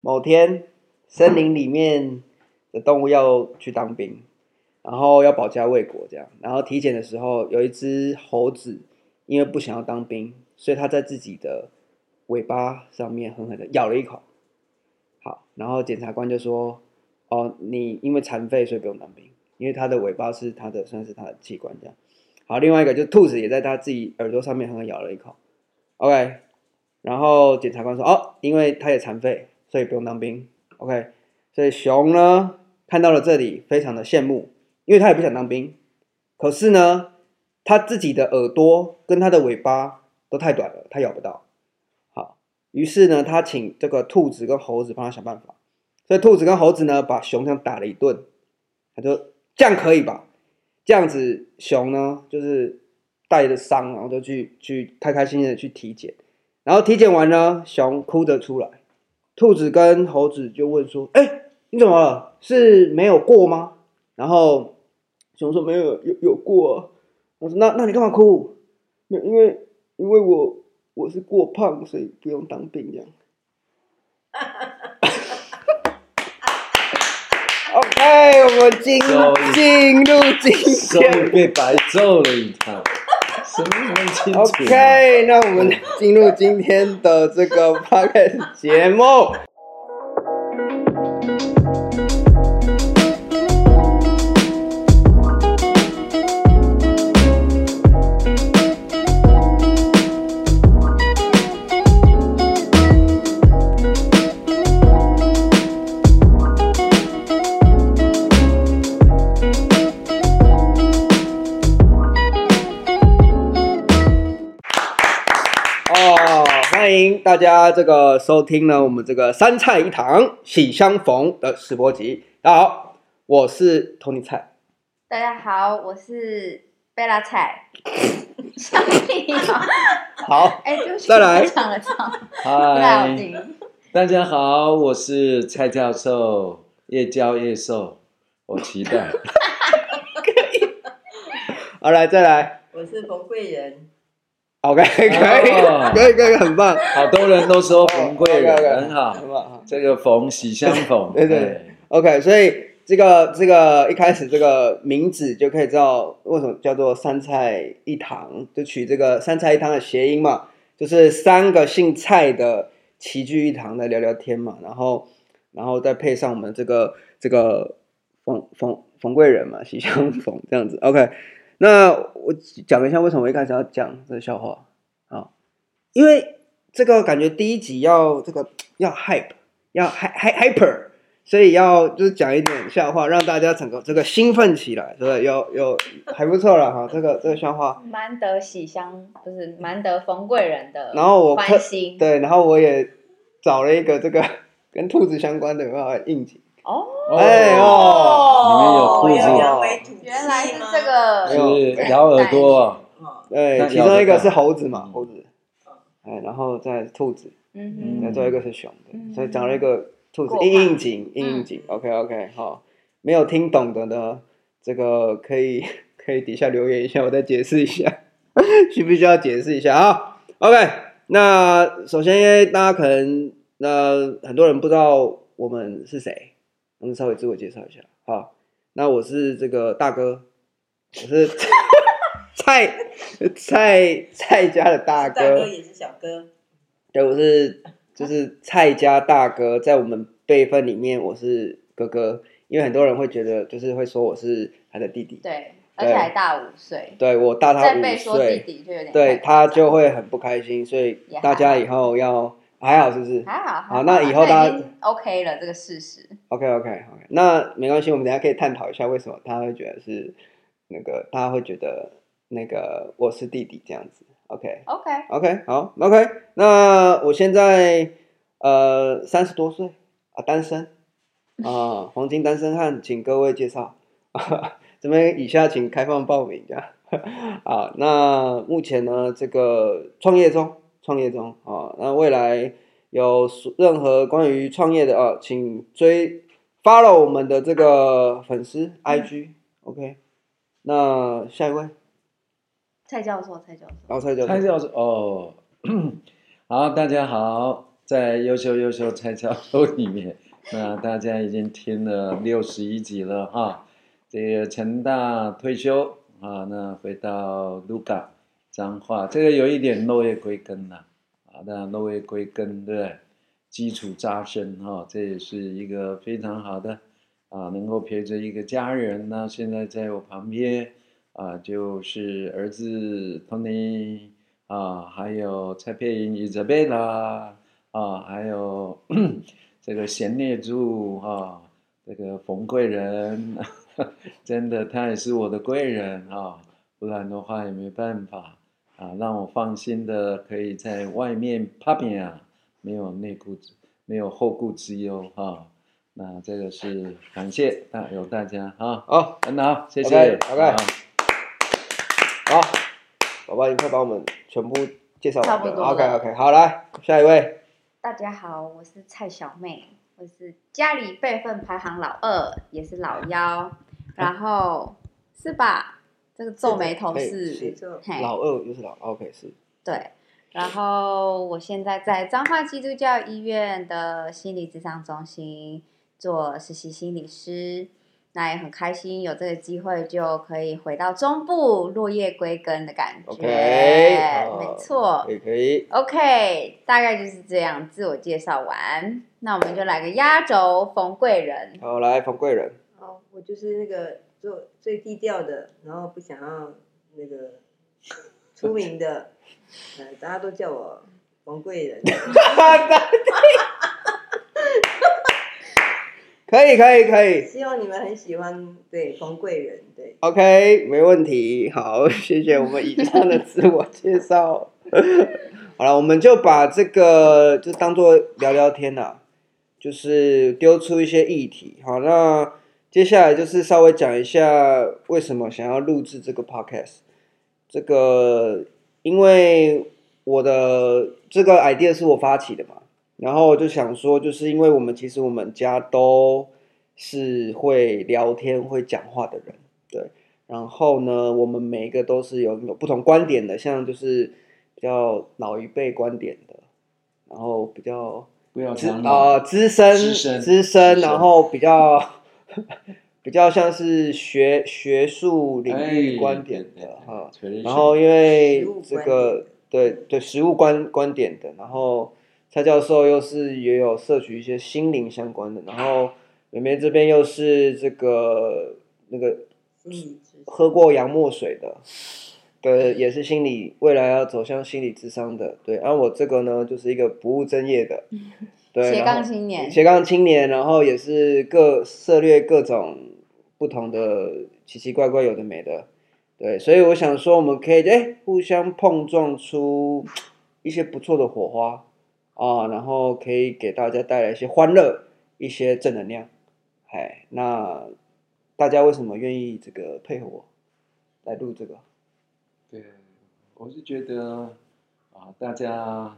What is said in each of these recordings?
某天，森林里面的动物要去当兵，然后要保家卫国这样。然后体检的时候，有一只猴子，因为不想要当兵，所以他在自己的尾巴上面狠狠的咬了一口。好，然后检察官就说：“哦，你因为残废，所以不用当兵，因为他的尾巴是他的，算是他的器官这样。”好，另外一个就是兔子也在他自己耳朵上面狠狠咬了一口。OK，然后检察官说：“哦，因为他也残废，所以不用当兵。”OK，所以熊呢看到了这里，非常的羡慕，因为他也不想当兵，可是呢，他自己的耳朵跟他的尾巴都太短了，他咬不到。好，于是呢，他请这个兔子跟猴子帮他想办法。所以兔子跟猴子呢，把熊这样打了一顿，他说：“这样可以吧？”这样子，熊呢就是带着伤，然后就去去开开心心的去体检，然后体检完呢，熊哭着出来，兔子跟猴子就问说：“哎，你怎么了？是没有过吗？”然后熊说：“没有，有有过啊。”我说：“那那你干嘛哭？没，因为因为我我是过胖，所以不用当兵这样。” OK，我们进进入今天，终于被白揍了一趟，？OK，那我们进入今天的这个 Podcast 节目。家这个收听呢，我们这个三菜一堂喜相逢的试播集。大家好，我是 Tony 菜。大家好，我是贝拉菜。笑屁啊！好，哎、欸，就是再来唱了唱。嗨，大家好，我是蔡教授，越教越瘦，我期待。可以。好，来再来。我是冯贵人。OK，可以，哦、可以，可以，很棒。好多人都说冯贵人、哦、很好，很好。这个冯喜相逢，对对，对。OK，所以这个这个一开始这个名字就可以知道为什么叫做三菜一汤，就取这个三菜一汤的谐音嘛，就是三个姓蔡的齐聚一堂来聊聊天嘛，然后然后再配上我们这个这个冯冯冯贵人嘛，喜相逢这样子。OK。那我讲一下为什么我一开始要讲这个笑话啊？因为这个感觉第一集要这个要 hype，要 hy hy hyper，所以要就是讲一点笑话，让大家整个这个兴奋起来，对不对？有有还不错了哈，这个这个笑话。蛮得喜相，不是蛮得冯贵人的。然后我关心对，然后我也找了一个这个 跟兔子相关的有没有应景。哦，哎哦，里面有兔子。哦，原来是这个，是咬耳朵，对，其中一个是猴子嘛，猴子，哎，然后再兔子，嗯嗯，再最后一个是熊的，所以找了一个兔子应应景，应应景，OK OK，好，没有听懂的呢，这个可以 可以底下留言一下，我再解释一下，需不需要解释一下？啊？OK，那首先因为大家可能那很多人不知道我们是谁。我们稍微自我介绍一下，好，那我是这个大哥，我是 蔡蔡蔡家的大哥，大哥也是小哥，对，我是就是蔡家大哥，在我们辈分里面我是哥哥，因为很多人会觉得就是会说我是他的弟弟，对，对而且还大五岁，对我大他五岁，对他就会很不开心，所以大家以后要。还好是不是？还好，好。好，那以后大家 OK 了这个事实。OK OK OK，那没关系，我们等下可以探讨一下为什么他会觉得是那个，他会觉得那个我是弟弟这样子。OK OK OK 好 OK，那我现在呃三十多岁啊，单身啊，黄金单身汉，请各位介绍。这边以下请开放报名，这样 啊。那目前呢，这个创业中。创业中啊，那未来有任何关于创业的啊，请追 follow 我们的这个粉丝 IG，OK。那下一位，蔡教授，蔡教授，然后蔡教授，蔡教授哦，好，大家好，在优秀优秀蔡教授里面，那大家已经听了六十一集了哈。这个成大退休啊，那回到卢港脏话，这个有一点落叶归根呐啊，那落叶归根对不对？基础扎深哈，这也是一个非常好的啊，能够陪着一个家人。那现在在我旁边啊，就是儿子 Tony 啊，还有蔡佩莹、Isabella 啊，还有 这个贤烈柱啊，这个冯贵人，真的他也是我的贵人啊，不然的话也没办法啊，让我放心的可以在外面拍片啊。没有内顾之，没有后顾之忧哈、哦。那这个是感谢大有大家哈。好，很好，谢谢。OK，好，宝宝，你快把我们全部介绍完。差不多。OK OK，好，来下一位。大家好，我是蔡小妹，我是家里辈分排行老二，也是老幺。然后是吧？这个皱眉头是，是老二就是老 OK 是。对。然后我现在在彰化基督教医院的心理咨商中心做实习心理师，那也很开心有这个机会就可以回到中部落叶归根的感觉。没错，可以可以。OK，大概就是这样，自我介绍完，那我们就来个压轴，冯贵人。好，来冯贵人。好，我就是那个做最低调的，然后不想要那个出名的。大家都叫我王贵人。可以可以可以。希望你们很喜欢，对冯贵人，对。OK，没问题。好，谢谢我们以上的自我介绍。好了，我们就把这个就当做聊聊天了，就是丢出一些议题。好，那接下来就是稍微讲一下为什么想要录制这个 Podcast，这个。因为我的这个 idea 是我发起的嘛，然后我就想说，就是因为我们其实我们家都是会聊天、会讲话的人，对。然后呢，我们每一个都是有有不同观点的，像就是比较老一辈观点的，然后比较不要资啊资深资深，资深，然后比较。比较像是学学术领域观点的哈，然后因为这个对对实物观观点的，然后蔡教授又是也有摄取一些心灵相关的，然后妹妹这边又是这个那个喝过洋墨水的，对，也是心理未来要走向心理智商的，对，而我这个呢就是一个不务正业的，对，斜杠青年，斜杠青年，然后也是各涉猎各种。不同的奇奇怪怪有的没的，对，所以我想说，我们可以哎互相碰撞出一些不错的火花啊，然后可以给大家带来一些欢乐、一些正能量。哎，那大家为什么愿意这个配合我来录这个？对，我是觉得啊，大家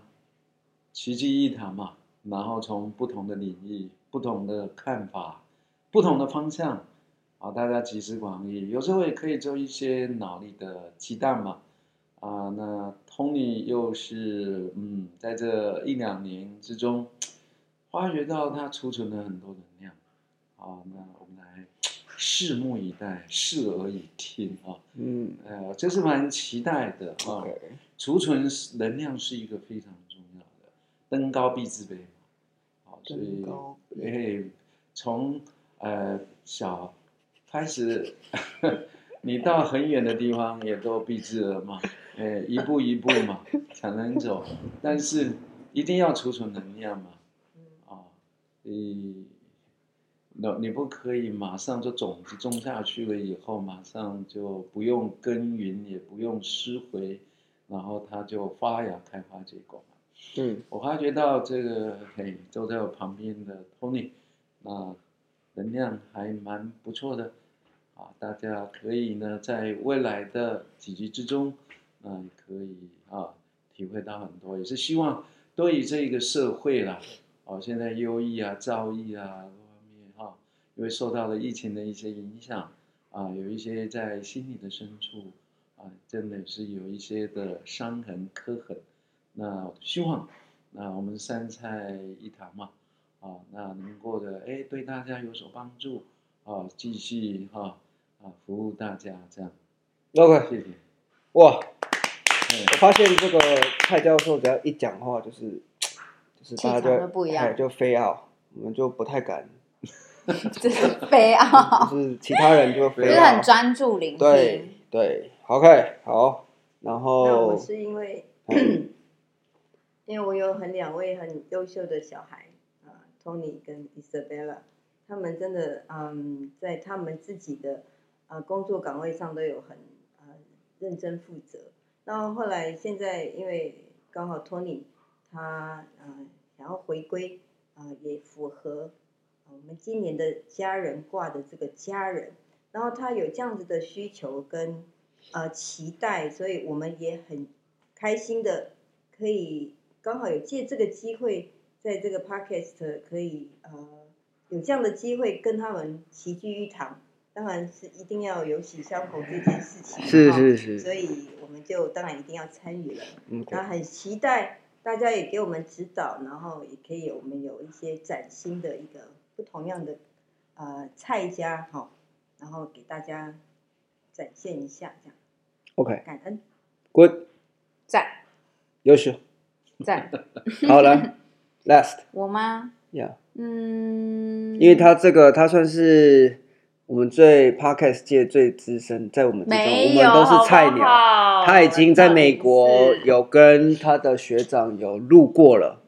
齐聚一堂嘛，然后从不同的领域、不同的看法、不同的方向。啊，大家集思广益，有时候也可以做一些脑力的激荡嘛。啊，那 Tony 又是嗯，在这一两年之中，发掘到他储存了很多能量。啊，那我们来拭目以待，视而以听啊。嗯，呃，这是蛮期待的啊。储存能量是一个非常重要的，登高必自卑所以哎，从呃小。开始，你到很远的地方也都必自而嘛，哎，一步一步嘛才能走，但是一定要储存能量嘛，啊，你，那你不可以马上就种子种下去了以后，马上就不用耕耘，也不用施肥，然后它就发芽、开花、结果嘛。嗯，我发觉到这个，嘿，坐在我旁边的 Tony，那能量还蛮不错的。啊，大家可以呢，在未来的几集之中，嗯，可以啊，体会到很多，也是希望对于这个社会啦，哦，现在忧郁啊、躁郁啊各方面哈，因为受到了疫情的一些影响啊，有一些在心里的深处啊，真的是有一些的伤痕、刻痕。那希望那我们三菜一汤嘛，啊，那能过的哎，对大家有所帮助，啊，继续哈啊服务大家这样。OK，谢谢。哇，我发现这个蔡教授只要一讲话，就是就是大家就不一样就飞奥，我们就不太敢，就是非要，就是其他人就非要，就是很专注聆听。对对，OK，好，然后那我是因为，因为我有很两位很优秀的小孩啊，Tony 跟 Isabella，他们真的嗯，在他们自己的啊工作岗位上都有很啊认真负责。然后后来现在因为刚好 Tony 他啊想要回归啊，也符合我们今年的家人挂的这个家人，然后他有这样子的需求跟呃期待，所以我们也很开心的可以。刚好有借这个机会，在这个 podcast 可以呃有这样的机会跟他们齐聚一堂，当然是一定要有喜相逢这件事情，是是是，所以我们就当然一定要参与了。嗯，那很期待大家也给我们指导，然后也可以我们有一些崭新的一个不同样的呃菜家哈，然后给大家展现一下这样。OK，感恩，Good，赞，优秀。赞，好了，Last，我吗？Yeah，嗯，因为他这个他算是我们最 Podcast 界最资深，在我们之中，我们都是菜鸟。好好他已经在美国有跟他的学长有录过了。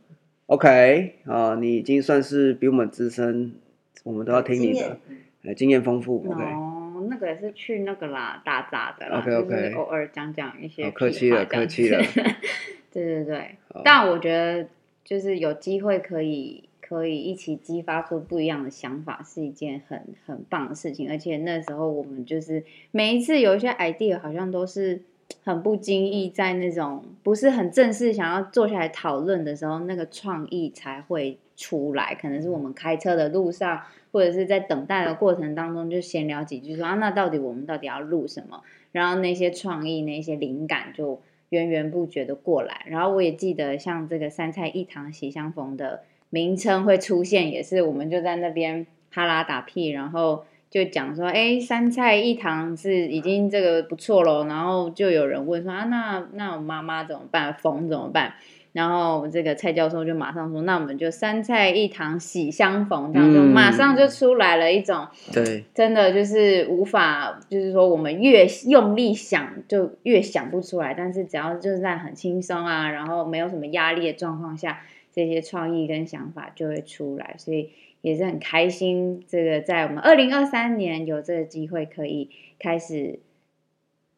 OK，啊，你已经算是比我们资深，我们都要听你的，呃，经验丰富。OK，哦，那个也是去那个啦，打杂的啦，OK OK，偶尔讲讲一些，客气了，客气了。对对对，但我觉得就是有机会可以可以一起激发出不一样的想法，是一件很很棒的事情。而且那时候我们就是每一次有一些 idea，好像都是很不经意，在那种不是很正式想要坐下来讨论的时候，那个创意才会出来。可能是我们开车的路上，或者是在等待的过程当中，就闲聊几句说啊，那到底我们到底要录什么？然后那些创意、那些灵感就。源源不绝的过来，然后我也记得像这个三菜一汤喜相逢的名称会出现，也是我们就在那边哈拉打屁，然后就讲说，哎，三菜一汤是已经这个不错喽，然后就有人问说啊，那那我妈妈怎么办？逢怎么办？然后这个蔡教授就马上说：“那我们就三菜一汤喜相逢，这样就马上就出来了一种，对，真的就是无法，就是说我们越用力想就越想不出来，但是只要就是在很轻松啊，然后没有什么压力的状况下，这些创意跟想法就会出来，所以也是很开心。这个在我们二零二三年有这个机会可以开始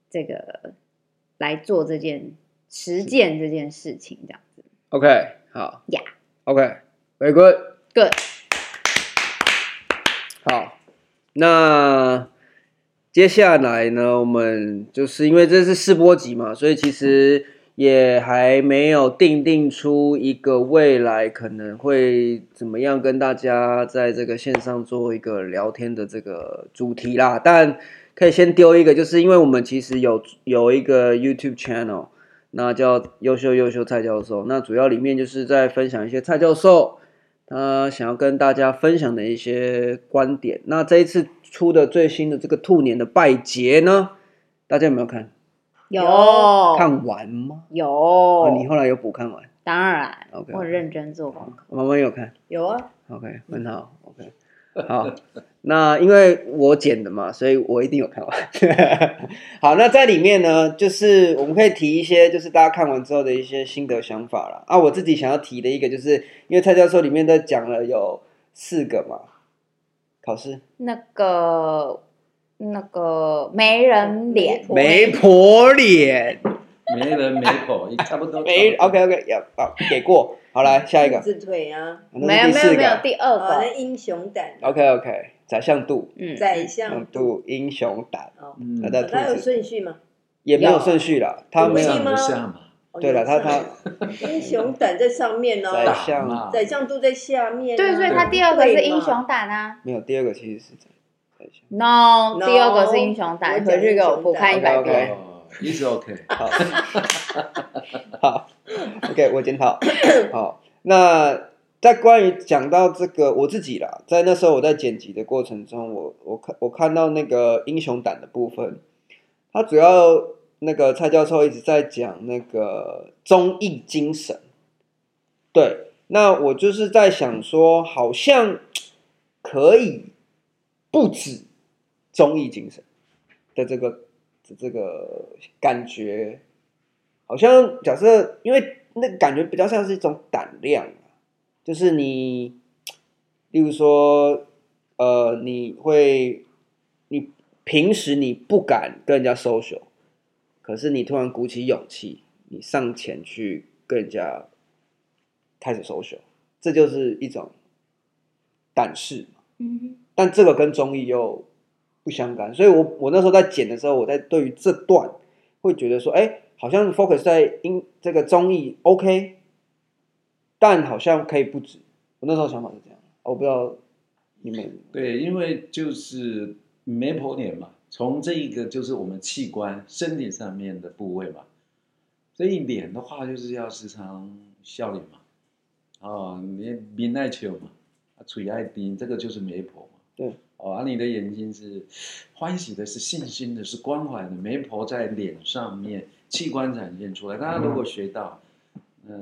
这个来做这件实践这件事情，这样。” OK，好，Yeah，OK，Very good，Good，好，那接下来呢，我们就是因为这是试播集嘛，所以其实也还没有定定出一个未来可能会怎么样跟大家在这个线上做一个聊天的这个主题啦。但可以先丢一个，就是因为我们其实有有一个 YouTube channel。那叫优秀优秀蔡教授，那主要里面就是在分享一些蔡教授他想要跟大家分享的一些观点。那这一次出的最新的这个兔年的拜节呢，大家有没有看？有看完吗？有、哦，你后来有补看完？当然，OK，我认真做功课。我妈妈有看？有啊，OK，很好，OK。好，那因为我剪的嘛，所以我一定有看完。好，那在里面呢，就是我们可以提一些，就是大家看完之后的一些心得想法啦。啊，我自己想要提的一个，就是因为蔡教授里面都讲了有四个嘛，考试那个那个媒人脸，媒婆脸，媒人媒婆，差不多。没，OK OK，要好给过。好，来下一个。自腿啊，没有没有没有第二个。英雄胆。OK OK，宰相肚。嗯，宰相肚，英雄胆。嗯，他的他有顺序吗？也没有顺序了，他没有。对了，他他。英雄胆在上面哦。宰相，宰相肚在下面。对，所以他第二个是英雄胆啊。没有，第二个其实是宰相。No，第二个是英雄胆，回去给我补看一百遍。，It's OK。好，好，OK，我检讨。好，那在关于讲到这个我自己啦，在那时候我在剪辑的过程中，我我看我看到那个英雄胆的部分，他主要那个蔡教授一直在讲那个忠义精神。对，那我就是在想说，好像可以不止忠义精神的这个这个感觉，好像假设，因为那个感觉比较像是一种胆量，就是你，例如说，呃，你会，你平时你不敢跟人家 social，可是你突然鼓起勇气，你上前去跟人家。开始 social，这就是一种胆识，嗯，但这个跟综艺又不相干，所以我我那时候在剪的时候，我在对于这段会觉得说，哎，好像 focus 在音这个综艺 OK，但好像可以不止。我那时候想法是这样，我不知道你们对，因为就是媒婆脸嘛，从这一个就是我们器官身体上面的部位嘛，所以脸的话就是要时常笑脸嘛。哦，你面爱笑嘛，啊，嘴爱甜，这个就是媒婆嘛。对，哦，啊，你的眼睛是欢喜的，是信心的，是关怀的。媒婆在脸上面器官展现出来。大家如果学到，嗯，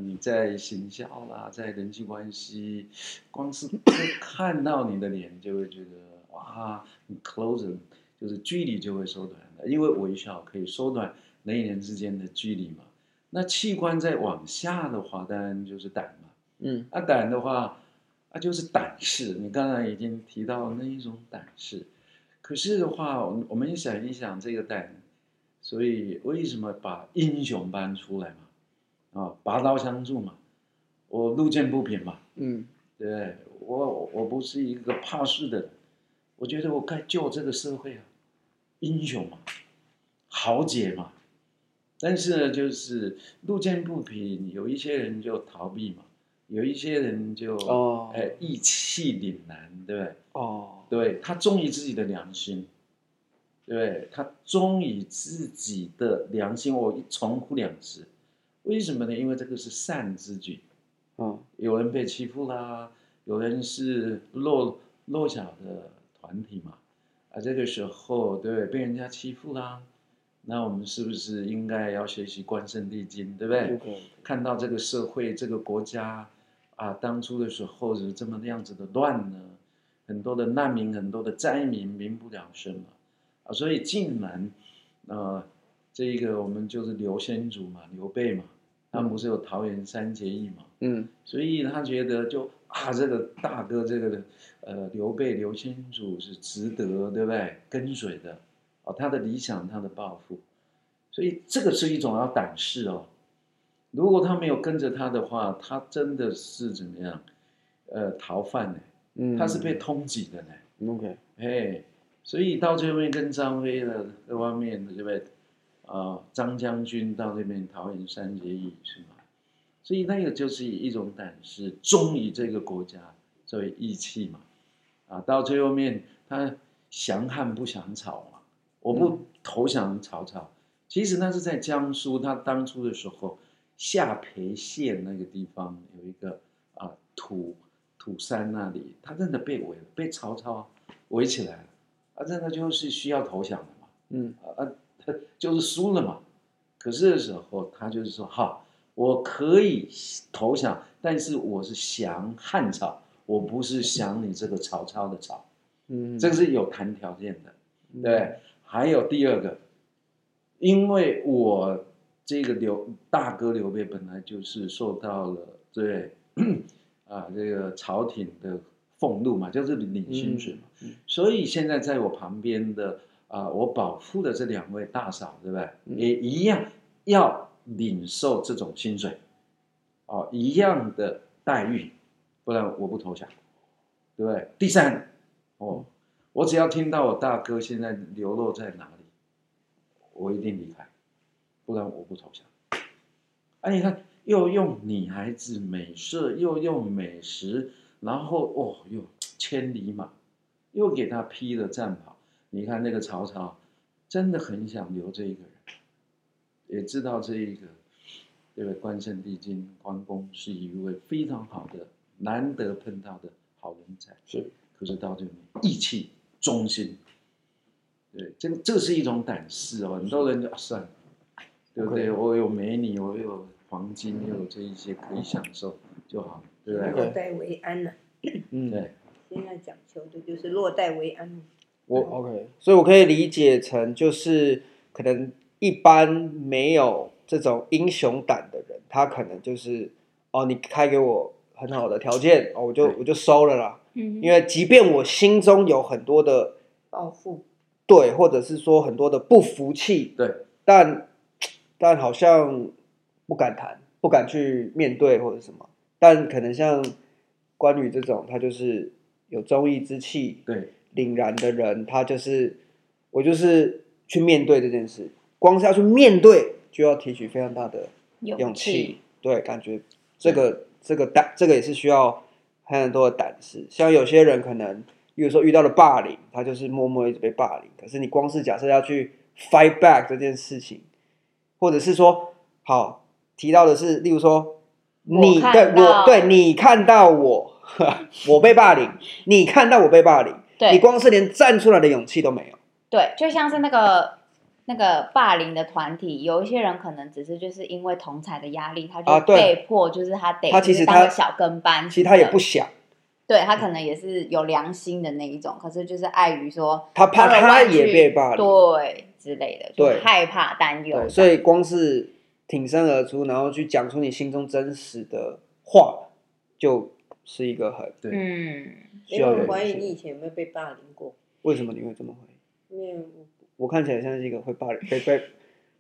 你在行销啦，在人际关系，光是 看到你的脸，就会觉得哇，你 close 就是距离就会缩短的，因为微笑可以缩短人与人之间的距离嘛。那器官再往下的话，当然就是胆嘛。嗯，啊，胆的话，啊，就是胆识。你刚才已经提到那一种胆识，可是的话，我我们想一想这个胆，所以为什么把英雄搬出来嘛？啊，拔刀相助嘛，我路见不平嘛，嗯，对，我我不是一个怕事的人，我觉得我该救这个社会啊，英雄嘛，豪杰嘛，但是呢，就是路见不平，有一些人就逃避嘛。有一些人就哦，哎，义气凛然，对不对？哦，对，他忠于自己的良心，对，他忠于自己的良心。我一重复两次，为什么呢？因为这个是善之举。嗯，有人被欺负啦，有人是弱弱小的团体嘛，啊，这个时候对，被人家欺负啦，那我们是不是应该要学习关圣帝君，对不对？对。看到这个社会，这个国家。啊，当初的时候是这么样子的乱呢，很多的难民，很多的灾民，民不聊生嘛，啊，所以竟然，呃，这一个我们就是刘先祖嘛，刘备嘛，他不是有桃园三结义嘛，嗯，所以他觉得就啊，这个大哥这个，呃，刘备刘先祖是值得，对不对？跟随的，哦，他的理想，他的抱负，所以这个是一种要胆识哦。如果他没有跟着他的话，他真的是怎么样？呃，逃犯呢？嗯，他是被通缉的呢。OK，哎，所以到最后面跟张飞的各方面的这位啊，张将军到这边桃园三结义是吗？所以那个就是一种胆识，忠于这个国家，作为义气嘛。啊，到最后面他降汉不降曹嘛，我不投降曹操。嗯，其实那是在江苏，他当初的时候。下邳县那个地方有一个啊土土山那里，他真的被围了，被曹操围起来了，啊，真的就是需要投降的嘛，嗯啊，他就是输了嘛。可是的时候，他就是说，好，我可以投降，但是我是降汉朝，我不是降你这个曹操的曹，嗯，这个是有谈条件的，对。嗯、还有第二个，因为我。这个刘大哥刘备本来就是受到了对啊这个朝廷的俸禄嘛，就是领薪水嘛，嗯嗯、所以现在在我旁边的啊，我保护的这两位大嫂，对不对？嗯、也一样要领受这种薪水，哦，一样的待遇，不然我不投降，对不对？第三，哦，我只要听到我大哥现在流落在哪里，我一定离开。不然我不投降。哎，你看，又用女孩子美色，又用美食，然后哦，又千里马，又给他披了战袍。你看那个曹操，真的很想留这一个人，也知道这一个这位关圣帝君关公是一位非常好的、难得碰到的好人才。是，可是到这里义气、忠心，对，这这是一种胆识哦。很多人就算了，对不对我有美女，我有黄金，又有这一些可以享受就好，对不对？落袋为安呐、啊。嗯，对。现在讲求的就是落袋为安。我 OK，所以我可以理解成就是可能一般没有这种英雄胆的人，他可能就是哦，你开给我很好的条件哦，我就我就收了啦。嗯，因为即便我心中有很多的抱负，对，或者是说很多的不服气，对，但但好像不敢谈，不敢去面对或者什么，但可能像关羽这种，他就是有忠义之气，对。凛然的人，他就是我，就是去面对这件事。光是要去面对，就要提取非常大的勇气。对，感觉这个这个胆，这个也是需要很多的胆识。像有些人可能，比如说遇到了霸凌，他就是默默一直被霸凌。可是你光是假设要去 fight back 这件事情，或者是说，好提到的是，例如说你对我对你看到我，我被霸凌，你看到我被霸凌。对。你光是连站出来的勇气都没有。对，就像是那个那个霸凌的团体，有一些人可能只是就是因为同才的压力，他就被迫就是他得他其实当个小跟班，其实他也不想。对，他可能也是有良心的那一种，可是就是碍于说他怕他也被霸凌，对之类的，对，害怕担忧，所以光是挺身而出，然后去讲出你心中真实的话，就是一个很对，嗯。因为我怀疑你以前有没有被霸凌过？为什么你会这么怀疑？没有，我看起来像是一个会霸凌、被被，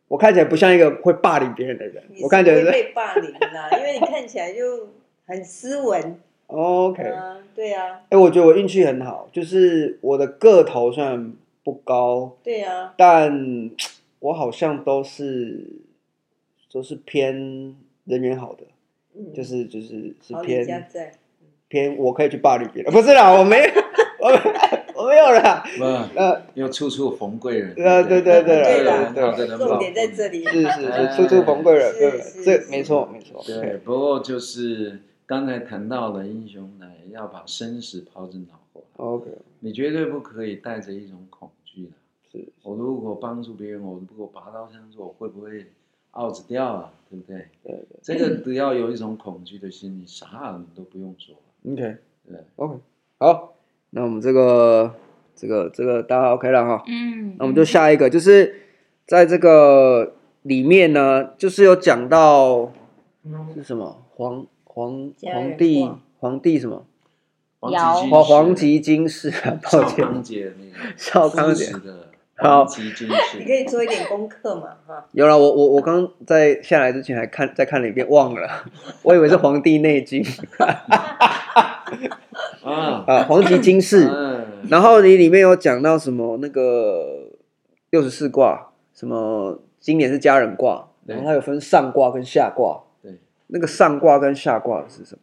我看起来不像一个会霸凌别人的人。我看起来是会被霸凌啦，因为你看起来就很斯文。OK，啊对啊。哎、欸，我觉得我运气很好，就是我的个头虽然不高，对啊，但我好像都是都是偏人缘好的，嗯、就是就是是偏。偏我可以去霸凌别人，不是啦，我没，我没，我没有啦。呃，要处处逢贵人。呃，对对对对对，重点在这里。是是是，处处逢贵人，对，这没错没错。对，不过就是刚才谈到了英雄呢，要把生死抛之脑后。OK，你绝对不可以带着一种恐惧的。是我如果帮助别人，我如果拔刀相助，我会不会 out 掉啊？对不对？对对，这个只要有一种恐惧的心理，啥你都不用说。OK，对，OK，好，那我们这个这个这个大家 OK 了哈，嗯，那我们就下一个，就是在这个里面呢，就是有讲到是什么？皇皇皇帝皇帝什么，尧皇皇极经世啊，抱歉，少康节的。好，你可以做一点功课嘛，哈。有了，我我我刚在下来之前还看再看了一遍，忘了，我以为是《黄帝内经》啊。啊，《黄极金世》，然后你里面有讲到什么那个六十四卦，什么今年是家人卦，然后它有分上卦跟下卦，对，那个上卦跟下卦是什么？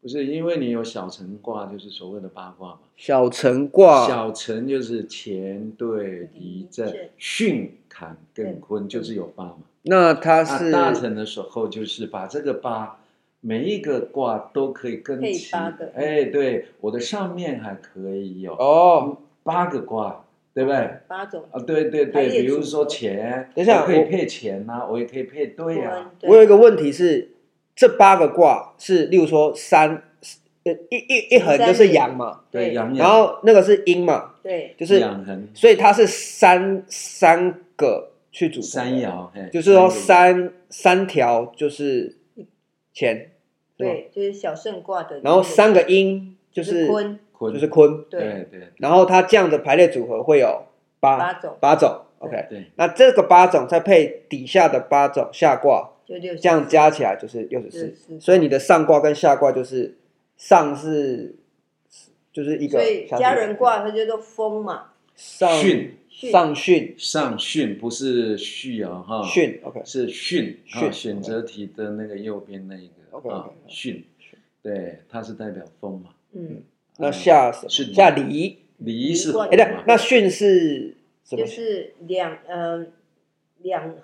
不是，因为你有小辰卦，就是所谓的八卦嘛。小辰卦，小辰就是乾兑离震巽坎艮坤，就是有八嘛。那它是大辰的时候，就是把这个八每一个卦都可以跟齐。八个。哎，对，我的上面还可以有哦八个卦，对不对？八种啊，对对对，比如说钱，等一下可以配钱呐，我也可以配对啊。我有一个问题是。这八个卦是，例如说三，呃，一一一横就是阳嘛，对，阳阳。然后那个是阴嘛，对，就是阳横。所以它是三三个去组成，三爻，就是说三三条就是干，对，就是小圣卦的。然后三个阴就是坤，就是坤，对对。然后它这样的排列组合会有八八种，八种，OK，对。那这个八种再配底下的八种下卦。这样加起来就是六十四，所以你的上卦跟下卦就是上是就是一个，所以家人卦它叫做风嘛，上训。上训。上训不是序啊哈，训 OK 是训啊选择题的那个右边那一个 OK 巽，对，它是代表风嘛，嗯，那下是下离离是哎，那那训是就是两呃。两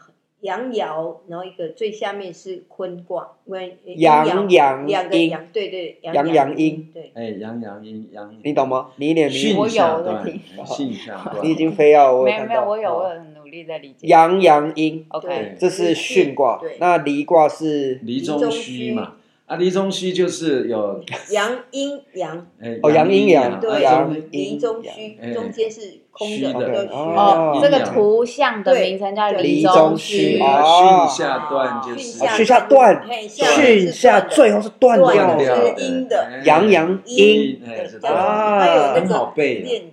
阳爻，然后一个最下面是坤卦，因为阳阳两个阴。阳，对对，阳阳阴，对。哎，阳阳阴阳，你懂吗？你一点巽我有我下断在听，哎巽下断。你已经非要我没有没有，我有哦我有很努力在理解。阳阳阴，OK，这是巽卦对。那离卦是？离中虚嘛，啊，离中虚就是有阳阴阳，哎哦阳阴阳对，阳离中虚，哎中间是空的哦哦，这个图像的名称叫离中虚虚。啊，哦巽下断就是哦巽下断嘿巽下最后是断断掉掉的，是阴的哎阳阳阴。啊很好个背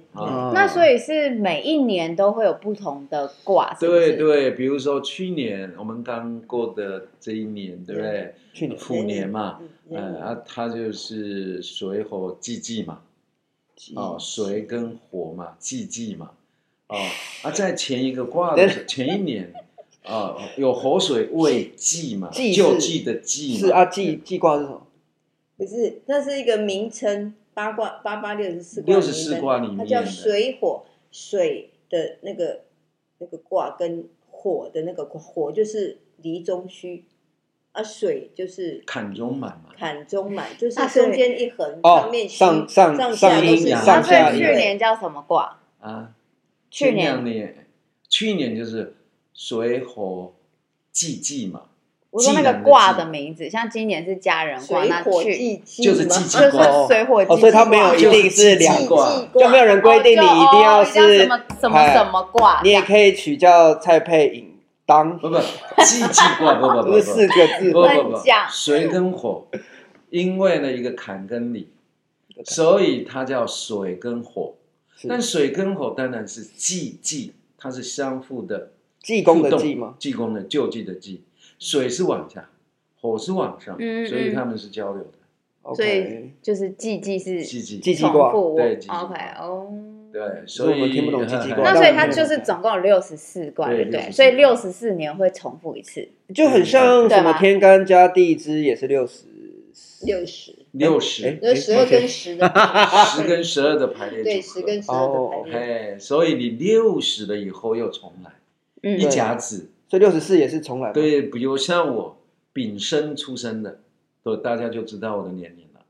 那所以是每一年都会有不同的卦，是是对对，比如说去年我们刚过的这一年，对不对？去年虎年嘛，嗯嗯啊，它就是水火既济嘛，哦，水跟火嘛，既济嘛，哦，啊，在前一个卦的前一年，啊，有火水未济嘛，救济的济嘛，是啊，济济卦是什么？不是，那是一个名称，八卦八八六十四卦，六十四卦里面它叫水火，水的那个那个卦跟火的那个卦，火就是离中虚，啊，水就是坎中满嘛，坎中满，就是中间一横，哦上面虚上上上上阴下都是上下以去年叫什么卦？啊，去年。年，去年就是水火既济嘛，我说那个卦的名字，像今年是家人卦，水火那去就是嘛就是既济卦水火所以它没有一定是两季卦，就没有人规定你一定要是什么什么什么卦，你也可以取叫蔡佩颖当，不不，既济卦不不不不是四不个字不不不，水跟火，因为呢一个坎跟离，所以它叫水跟火。但水跟火当然是既济，它是相互的济公的济吗？济公的救济的济，水是往下，火是往上，所以他们是交流的。所以 OK，就是季季是季季季季卦重复对季季卦 OK 哦。对，所以我们听不懂季季 卦那所以它就是总共有六十四卦，对对不对？64所以六十四年会重复一次。就很像什么天干加地支也是六十，六十，六十哎，那十二跟十的，十跟十二的排列对，组合十跟十二的排列，哎，所以你六十了以后又重来，嗯一甲子。所以六十四也是重来吗。对，比如像我丙申出生的，都大家就知道我的年龄了，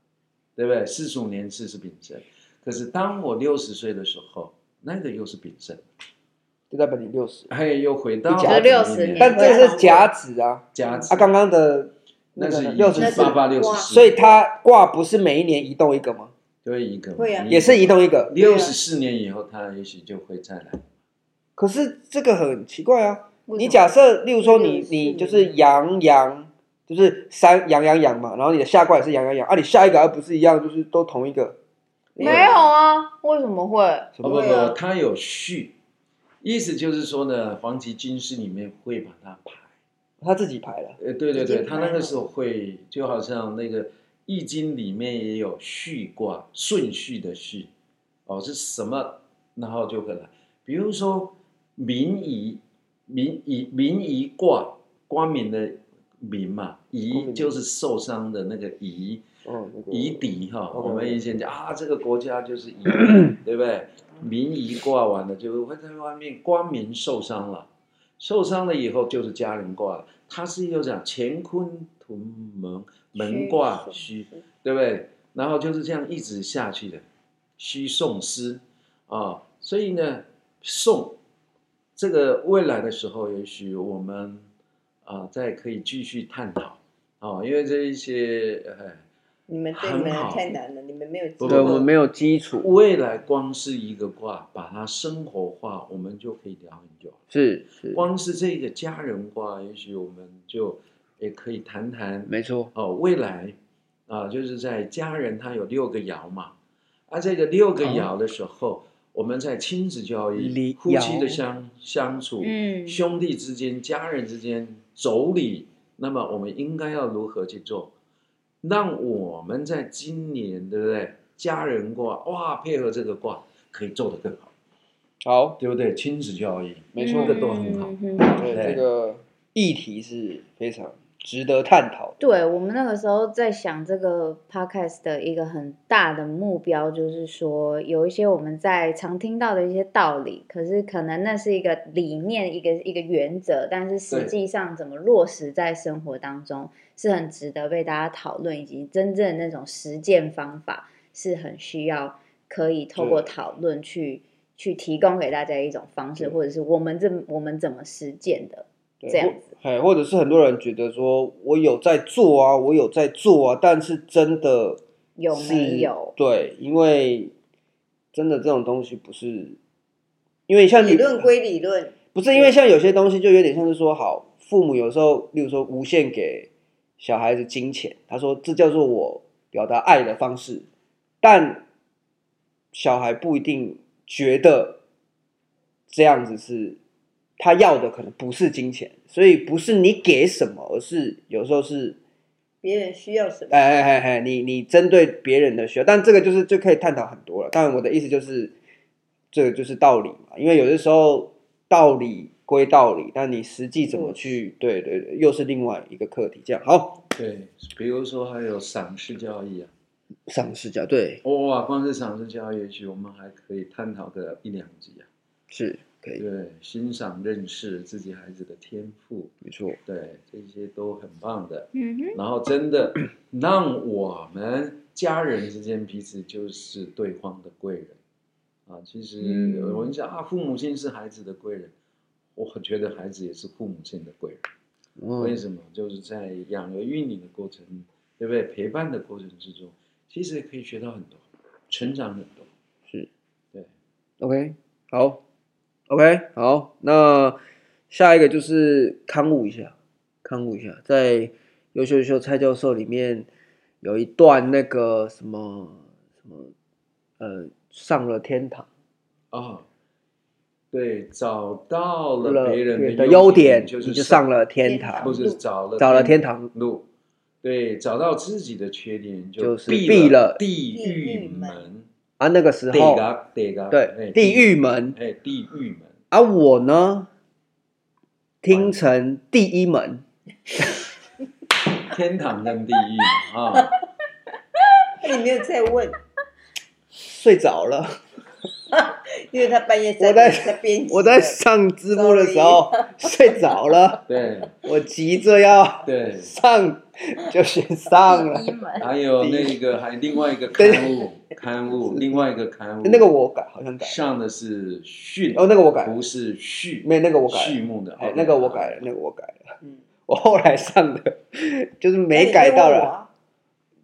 对不对？四十五年次是丙申，可是当我六十岁的时候，那个又是丙申，就代表你六十，哎，又回到一甲子60年但这个是甲子啊，甲子。啊，刚刚的那是六十四。八，八六十四，所以它卦不是每一年移动一个吗？对一个会啊。也是移动一个，六十四年以后，它也许就会再来。可是这个很奇怪啊。你假设，例如说你你就是阳阳，就是三阳阳阳嘛，然后你的下卦也是阳阳阳，啊，你下一个而不是一样，就是都同一个，没有啊？为什么会？什么不不不，它有序，意思就是说呢，黄极金师里面会把它排。他自己排了，呃，对对对，他那个时候会，就好像那个《易经》里面也有序卦，顺序的序，哦，是什么，然后就会来，比如说民夷，民夷民夷卦，光明的民嘛，光夷就是受伤的那个夷，夷狄哈，我们以前讲啊，这个国家就是夷，对不对？民夷卦完了就会在外面光明受伤了。受伤了以后就是家人卦了，它是又讲乾坤屯门门卦虚，对不对？然后就是这样一直下去的，虚送师啊，所以呢，宋这个未来的时候，也许我们啊再可以继续探讨啊，因为这一些哎。你们对你们很好太难了，你们没有不对，我们没有基础，未来光是一个卦，把它生活化，我们就可以聊很久。是是，光是这个家人卦，也许我们就也可以谈谈没错，哦。未来啊，就是在家人，他有六个爻嘛，啊，这个六个爻的时候，我们在亲子教育、夫妻的相相处、嗯兄弟之间、家人之间妯娌，那么我们应该要如何去做？让我们在今年，对不对？家人卦哇，配合这个卦，可以做得更好，好，对不对？亲子教育，没错这个都很好。对这个议题是非常值得探讨。对，我们那个时候在想这个 podcast 的一个很大的目标，就是说有一些我们在常听到的一些道理，可是可能那是一个理念，一个一个原则，但是实际上怎么落实在生活当中，是很值得被大家讨论，以及真正那种实践方法是很需要可以透过讨论去去提供给大家一种方式，或者是我们这我们怎么实践的。这样子，哎，或者是很多人觉得说，我有在做啊，我有在做啊，但是真的有没有？对，因为真的这种东西不是，因为像理论归理论，不是因为像有些东西就有点像是说，好，父母有时候，例如说无限给小孩子金钱，他说这叫做我表达爱的方式，但小孩不一定觉得这样子是。他要的可能不是金钱，所以不是你给什么，而是有时候是别人需要什么。哎哎哎哎，你你针对别人的需要，但这个就是就可以探讨很多了。当然，我的意思就是，这个就是道理嘛。因为有的时候道理归道理，但你实际怎么去，对对对，又是另外一个课题。这样好。对，比如说还有赏识教育啊，赏识教育对。哇，光是赏识教育，也许我们还可以探讨个一两集啊。是。对，欣赏、认识自己孩子的天赋，没错，对，这些都很棒的。嗯哼，然后真的 让我们家人之间彼此就是对方的贵人啊。其实有人讲啊，父母亲是孩子的贵人，我觉得孩子也是父母亲的贵人。嗯、为什么？就是在养儿育女的过程，对不对？陪伴的过程之中，其实也可以学到很多，成长很多。是，对。OK，好。OK，好，那下一个就是勘误一下，勘误一下，在《优秀优秀蔡教授》里面有一段那个什么什么，呃，上了天堂。啊、哦，对，找到了别人的优点，就是就上了天堂，不是找了找了天堂。路，对，找到自己的缺点就是闭了。地狱门。啊，那个时候，对，地狱门，哎，地狱门。而、啊、我呢，听成第一门，天堂跟地狱啊。你没有再问，睡着了。因为他半夜我在我在上字幕的时候睡着了。对，我急着要对。上，就先上了。还有那一个，还另外一个刊物，刊物，另外一个刊物，那个我改，好像改上的是序，哦，那个我改，不是序，没那个我改，序幕的，哎，那个我改了，那个我改了。嗯，我后来上的就是没改到了。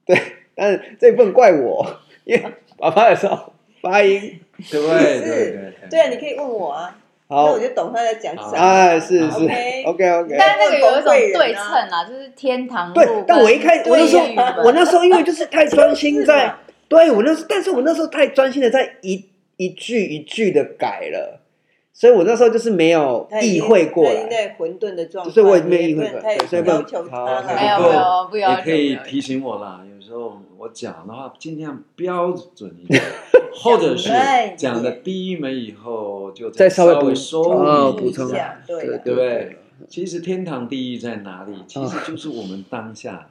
对，但是这不能怪我，因为爸爸的时候发音。对不对？是，对啊，你可以问我啊，好，那我就懂他在讲啥。哎，是是，OK OK。但那个有一种对称啊，就是天堂。对，但我一开始，我那时候，我那时候因为就是太专心在，对我那时，但是我那时候太专心的在一一句一句的改了，所以我那时候就是没有意会过来。在混沌的状态，所以我也没有意会过来，所以不要求他，没有没有不要求。也可以提醒我啦，有时候我讲的话尽量标准一点。或者是讲的第一门以后，就再稍微说补充一下，对对不对？其实天堂地狱在哪里？其实就是我们当下，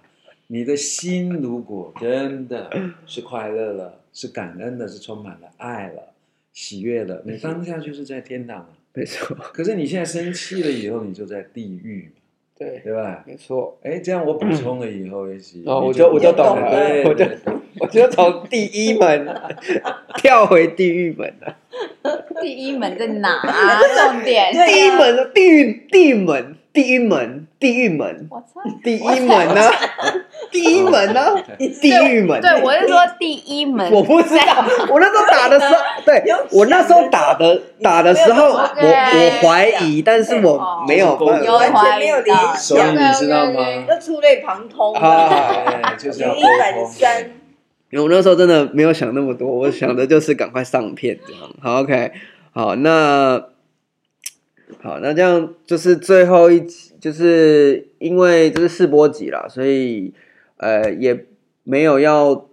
你的心如果真的是快乐了，是感恩的，是充满了爱了，喜悦了，你当下就是在天堂了，没错。可是你现在生气了以后，你就在地狱。对对吧？没错。哎，这样我补充了以后，也许哦，我就我就懂了，我就我就从第一门 跳回地狱门了。第一门在哪？重点。第一门，地狱地狱门，地狱门，地狱门。我操！第一门呢？第一门呢？地狱门。对，我是说第一门。我不知道，我那时候打的时候，对，我那时候打的打的时候，我我怀疑，但是我没有办法，完全没有联想，所以你知道吗？要触类旁通啊，就是要沟通。因为我那时候真的没有想那么多，我想的就是赶快上片这样。好，OK，好，那好，那这样就是最后一集，就是因为这是试播集啦，所以呃也没有要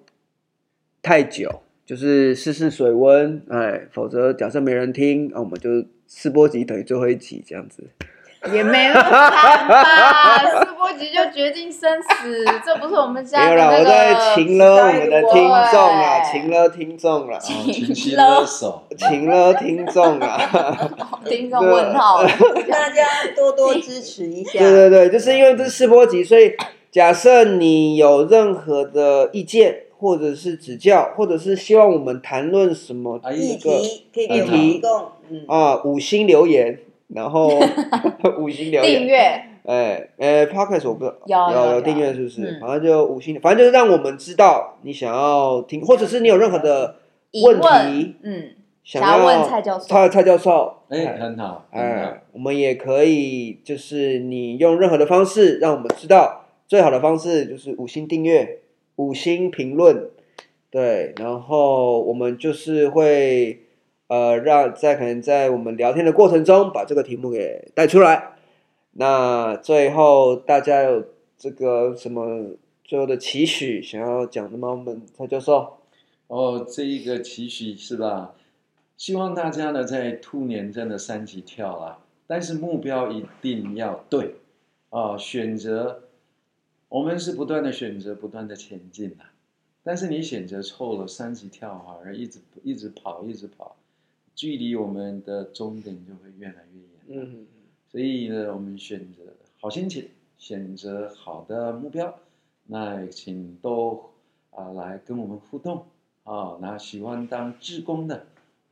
太久，就是试试水温，哎，否则假设没人听，那我们就试播集等于最后一集这样子。也没那么惨吧？四波集就决定生死，这不是我们家的那个。没有啦，我在情了我们的听众啊，情了听众了，情绪勒索，情勒听众啊，听众问号，大家多多支持一下。对对对，就是因为这是试播集，所以假设你有任何的意见，或者是指教，或者是希望我们谈论什么议题，可以给我们提供，嗯啊，五星留言。然后 五星留言，订阅，哎，呃，Podcast 我不知道。有有有订阅是不是？反正就五星，反正就是让我们知道你想要听，或者是你有任何的问。题，嗯，想要问蔡教授，蔡蔡教授，哎，很好，哎，我们也可以，就是你用任何的方式让我们知道，最好的方式就是五星订阅，五星评论，对，然后我们就是会。呃，让在可能在我们聊天的过程中，把这个题目给带出来。那最后大家有这个什么最后的期许想要讲的吗？我们蔡教授。哦，这一个期许是吧？希望大家呢在兔年真的三级跳啊，但是目标一定要对啊，选择我们是不断的选择，不断的前进啊。但是你选择错了，三级跳啊，而一直一直跑，一直跑。距离我们的终点就会越来越远。嗯，所以呢，我们选择好心情，选择好的目标。那请都啊来跟我们互动啊。那喜欢当志工的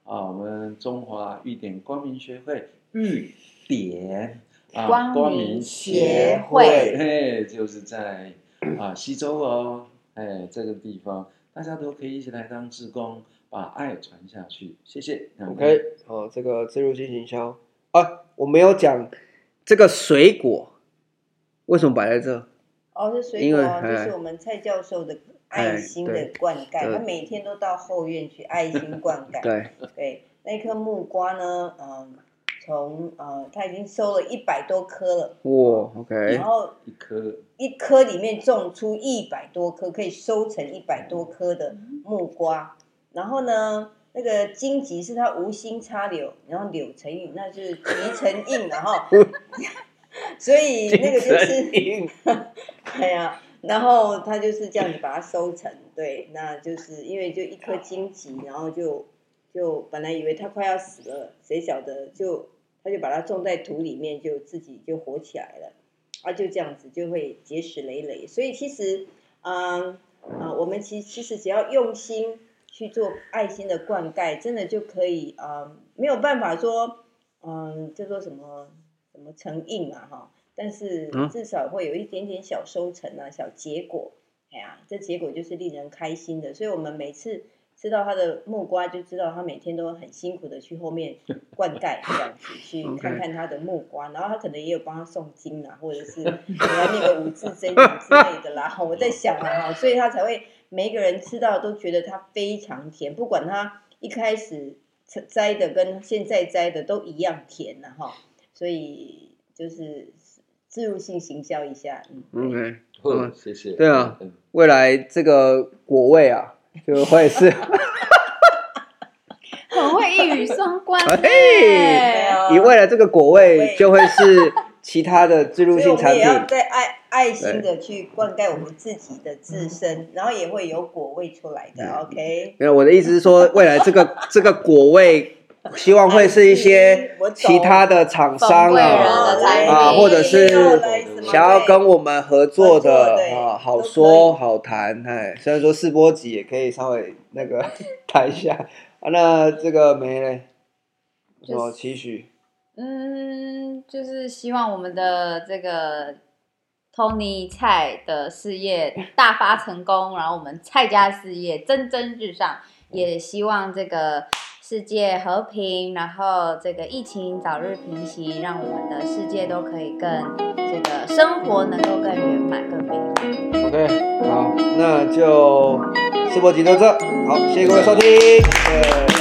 啊，我们中华玉典光明学会玉典啊光明协会，嘿，就是在啊西周哦，哎这个地方，大家都可以一起来当志工。把爱传下去，谢谢。OK，好，这个自入性行销啊，我没有讲这个水果为什么摆在这？哦，这水果就是我们蔡教授的爱心的灌溉，他每天都到后院去爱心灌溉。对 对，那颗木瓜呢？嗯，从呃，他已经收了一百多颗了。哇，OK。然后一颗一颗里面种出一百多颗，可以收成一百多颗的木瓜。然后呢，那个荆棘是它无心插柳，然后柳成荫，那就是皮成荫，然后，所以那个就是，哎呀，然后他就是这样子把它收成，对，那就是因为就一颗荆棘，然后就就本来以为它快要死了，谁晓得就他就把它种在土里面，就自己就活起来了，啊，就这样子就会结实累累，所以其实，嗯啊，我们其其实只要用心。去做爱心的灌溉，真的就可以啊、呃，没有办法说，嗯，叫做什么什么成印啊哈，但是至少会有一点点小收成啊，小结果，哎呀，这结果就是令人开心的，所以我们每次吃到他的木瓜，就知道他每天都很辛苦的去后面灌溉这样子，去 看看他的木瓜，然后他可能也有帮他诵经啊，或者是给他念个五字真言之类的啦，我在想啊哈，所以他才会。每一个人吃到都觉得它非常甜，不管它一开始摘的跟现在摘的都一样甜了哈，所以就是置入性行销一下。嗯，OK，嗯，谢谢。对啊，未来这个果味啊，就会是 很会一语双关。嘿，你未来这个果味就会是其他的置入性产品。爱心的去灌溉我们自己的自身，然后也会有果味出来的。OK，没有，我的意思是说，未来这个 这个果味，希望会是一些其他的厂商啊啊，或者是想要跟我们合作的啊，好说好谈。哎，虽然说试播集也可以稍微那个 谈一下啊，那这个没嘞，什么期许？嗯，就是希望我们的这个。Tony 蔡的事业大发成功，然后我们蔡家事业蒸蒸日上，也希望这个世界和平，然后这个疫情早日平息，让我们的世界都可以更这个生活能够更圆满、更美满。OK，好，那就试播集到这，好，谢谢各位收听。